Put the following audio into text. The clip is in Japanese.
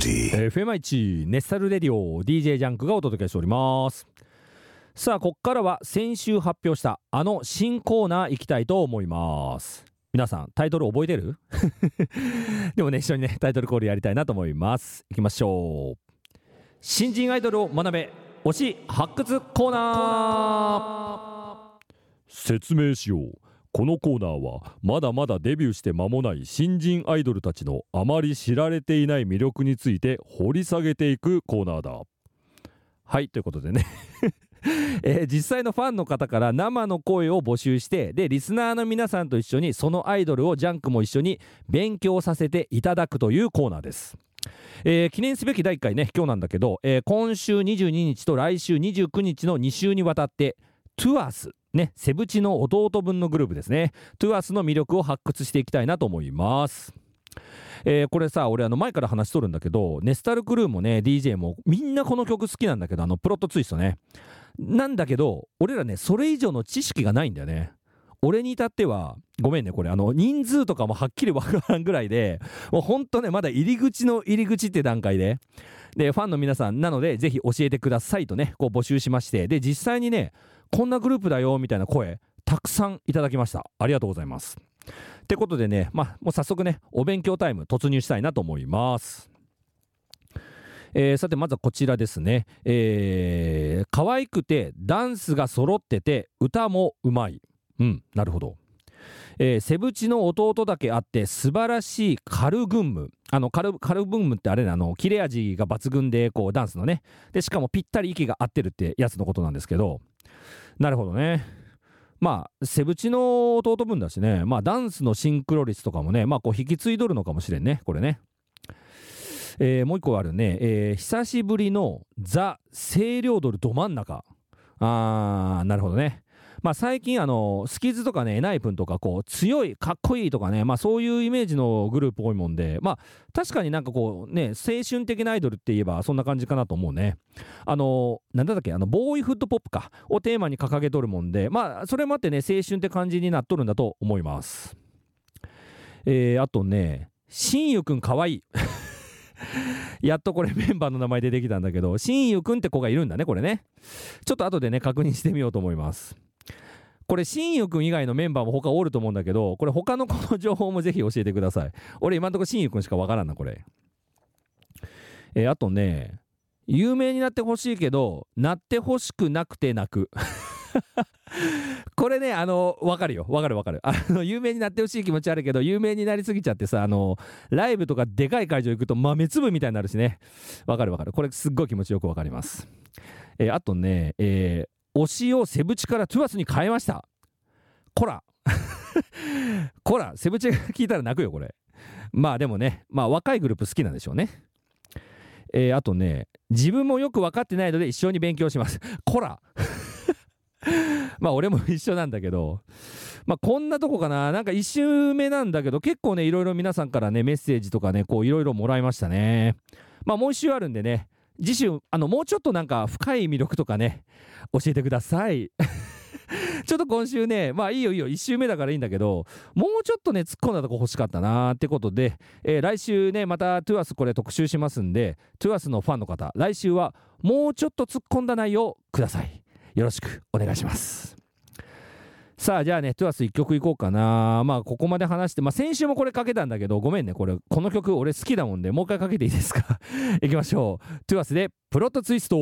FM1 ネッサルレディオ DJ ジャンクがお届けしております。さあこっからは先週発表したあの新コーナー行きたいと思います。皆さんタイトル覚えてる？でもね一緒にねタイトルコールやりたいなと思います。いきましょう。新人アイドルを学べ推し発掘コーナー。説明しようこのコーナーはまだまだデビューして間もない新人アイドルたちのあまり知られていない魅力について掘り下げていくコーナーだ。はいということでね。えー、実際のファンの方から生の声を募集してでリスナーの皆さんと一緒にそのアイドルをジャンクも一緒に勉強させていただくというコーナーです。えー、記念すべき第1回ね今日なんだけど、えー、今週22日と来週29日の2週にわたって TWS。ね、セブチの弟分のグループですね。 TWS の魅力を発掘していきたいなと思います。えー、これさ、俺あの前から話しとるんだけど、ネスタルクルーもね、DJ もみんなこの曲好きなんだけど、あの Plot Twist ね。なんだけど、俺らね、それ以上の知識がないんだよね。俺に至っては、ごめんね、これ、あの、人数とかもはっきりわからんぐらいで、もうほんとね、まだ入り口の入り口って段階で、で、ファンの皆さん、なので、ぜひ教えてくださいとね、こう募集しまして、で、実際にね、こんなグループだよみたいな声たくさんいただきました。ありがとうございます。ってことでねまあもう早速ねお勉強タイム突入したいなと思います。えー、さてまずはこちらですね、えー、可愛くてダンスが揃ってて歌もうまい。うんなるほど。えー、セブチの弟だけあって素晴らしいカルグンムあのカルカルグンムってあれねあの切れ味が抜群でこうダンスのね。でしかもぴったり息が合ってるってやつのことなんですけど。なるほどね。まあセブチの弟分だしね。まあダンスのシンクロ率とかもねまあこう引き継いどるのかもしれんねこれね。えー、もう一個あるね、えー、久しぶりのザ・清涼ドルど真ん中。あーなるほどね。まあ、最近あのスキズとかねエナイプンとかこう強いかっこいいとかね、まあ、そういうイメージのグループ多いもんで、まあ、確かになんかこうね青春的なアイドルって言えばそんな感じかなと思うねあのなんだっけあのボーイフットポップかをテーマに掲げとるもんでまあそれもあってね青春って感じになっとるんだと思いますえー、あとねしんゆくんかわいい やっとこれメンバーの名前出てきたんだけど、しんゆくんって子がいるんだね、これね。ちょっと後でね、確認してみようと思います。これ、新ゆくん以外のメンバーも他おると思うんだけど、これ他の子の情報もぜひ教えてください。俺今んとこ新ゆくんしかわからんな、これ。えー、あとね、有名になってほしいけど、なってほしくなくて泣く。これね、あの、わかるよ。わかるわかる。あの、有名になってほしい気持ちあるけど、有名になりすぎちゃってさ、あの、ライブとかでかい会場行くと豆粒みたいになるしね。わかるわかる。これすっごい気持ちよくわかります。えー、あとね、えー、推しをセブチからトゥアスに変えました。こらこら、セブチが聞いたら泣くよ、これ。まあでもね、まあ若いグループ好きなんでしょうね。えー、あとね、自分もよく分かってないので一緒に勉強します。こら まあ俺も一緒なんだけど、まあこんなとこかな、なんか一周目なんだけど、結構ね、いろいろ皆さんからね、メッセージとかね、こういろいろもらいましたね。まあもう一周あるんでね、次週、あの、もうちょっとなんか深い魅力とかね、教えてください。ちょっと今週ね、まあいいよいいよ、1週目だからいいんだけど、もうちょっとね、突っ込んだとこ欲しかったなーってことで、えー、来週ね、またトゥアスこれ特集しますんで、トゥアスのファンの方、来週はもうちょっと突っ込んだ内容ください。よろしくお願いします。さあ、じゃあね、トゥアス1曲いこうかな。まあ、ここまで話して、まあ、先週もこれかけたんだけど、ごめんね、これ、この曲俺好きだもんで、もう一回かけていいですか？いきましょう。トゥアスで、プロットツイスト